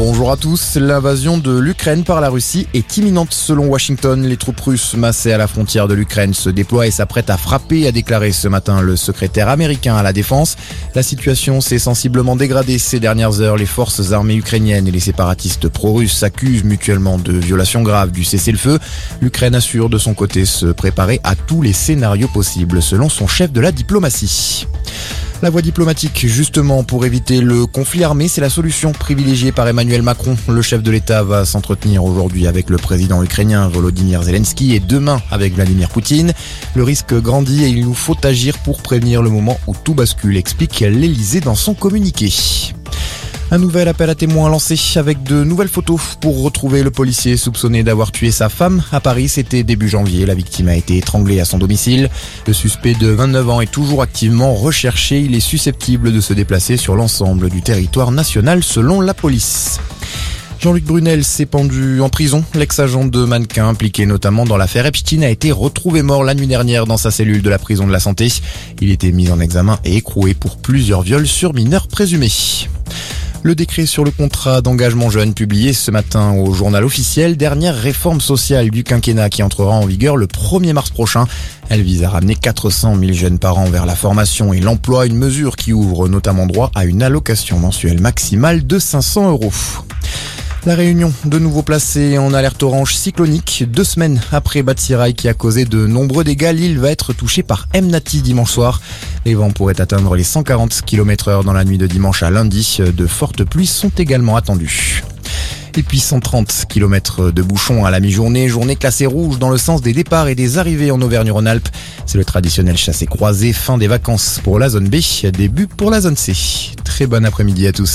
Bonjour à tous. L'invasion de l'Ukraine par la Russie est imminente selon Washington. Les troupes russes massées à la frontière de l'Ukraine se déploient et s'apprêtent à frapper, a déclaré ce matin le secrétaire américain à la défense. La situation s'est sensiblement dégradée ces dernières heures. Les forces armées ukrainiennes et les séparatistes pro-russes s'accusent mutuellement de violations graves du cessez-le-feu. L'Ukraine assure de son côté se préparer à tous les scénarios possibles selon son chef de la diplomatie. La voie diplomatique, justement, pour éviter le conflit armé, c'est la solution privilégiée par Emmanuel Macron. Le chef de l'État va s'entretenir aujourd'hui avec le président ukrainien Volodymyr Zelensky et demain avec Vladimir Poutine. Le risque grandit et il nous faut agir pour prévenir le moment où tout bascule, explique l'Elysée dans son communiqué. Un nouvel appel à témoins lancé avec de nouvelles photos pour retrouver le policier soupçonné d'avoir tué sa femme. À Paris, c'était début janvier. La victime a été étranglée à son domicile. Le suspect de 29 ans est toujours activement recherché. Il est susceptible de se déplacer sur l'ensemble du territoire national selon la police. Jean-Luc Brunel s'est pendu en prison. L'ex-agent de mannequin impliqué notamment dans l'affaire Epstein a été retrouvé mort la nuit dernière dans sa cellule de la prison de la santé. Il était mis en examen et écroué pour plusieurs viols sur mineurs présumés. Le décret sur le contrat d'engagement jeune publié ce matin au journal officiel, dernière réforme sociale du quinquennat qui entrera en vigueur le 1er mars prochain. Elle vise à ramener 400 000 jeunes par an vers la formation et l'emploi, une mesure qui ouvre notamment droit à une allocation mensuelle maximale de 500 euros. La Réunion, de nouveau placée en alerte orange cyclonique. Deux semaines après Batsirai qui a causé de nombreux dégâts, l'île va être touchée par Mnati dimanche soir. Les vents pourraient atteindre les 140 km heure dans la nuit de dimanche à lundi. De fortes pluies sont également attendues. Et puis 130 km de bouchons à la mi-journée, journée classée rouge dans le sens des départs et des arrivées en Auvergne-Rhône-Alpes. C'est le traditionnel chassé croisé, fin des vacances pour la zone B, début pour la zone C. Très bon après-midi à tous.